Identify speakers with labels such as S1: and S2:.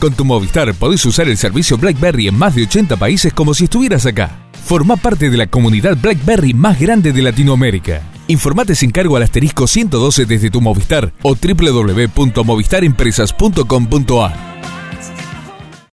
S1: Con tu Movistar podés usar el servicio BlackBerry en más de 80 países como si estuvieras acá. Forma parte de la comunidad BlackBerry más grande de Latinoamérica. Informate sin cargo al asterisco 112 desde tu Movistar o www.movistaремpresas.com.ar.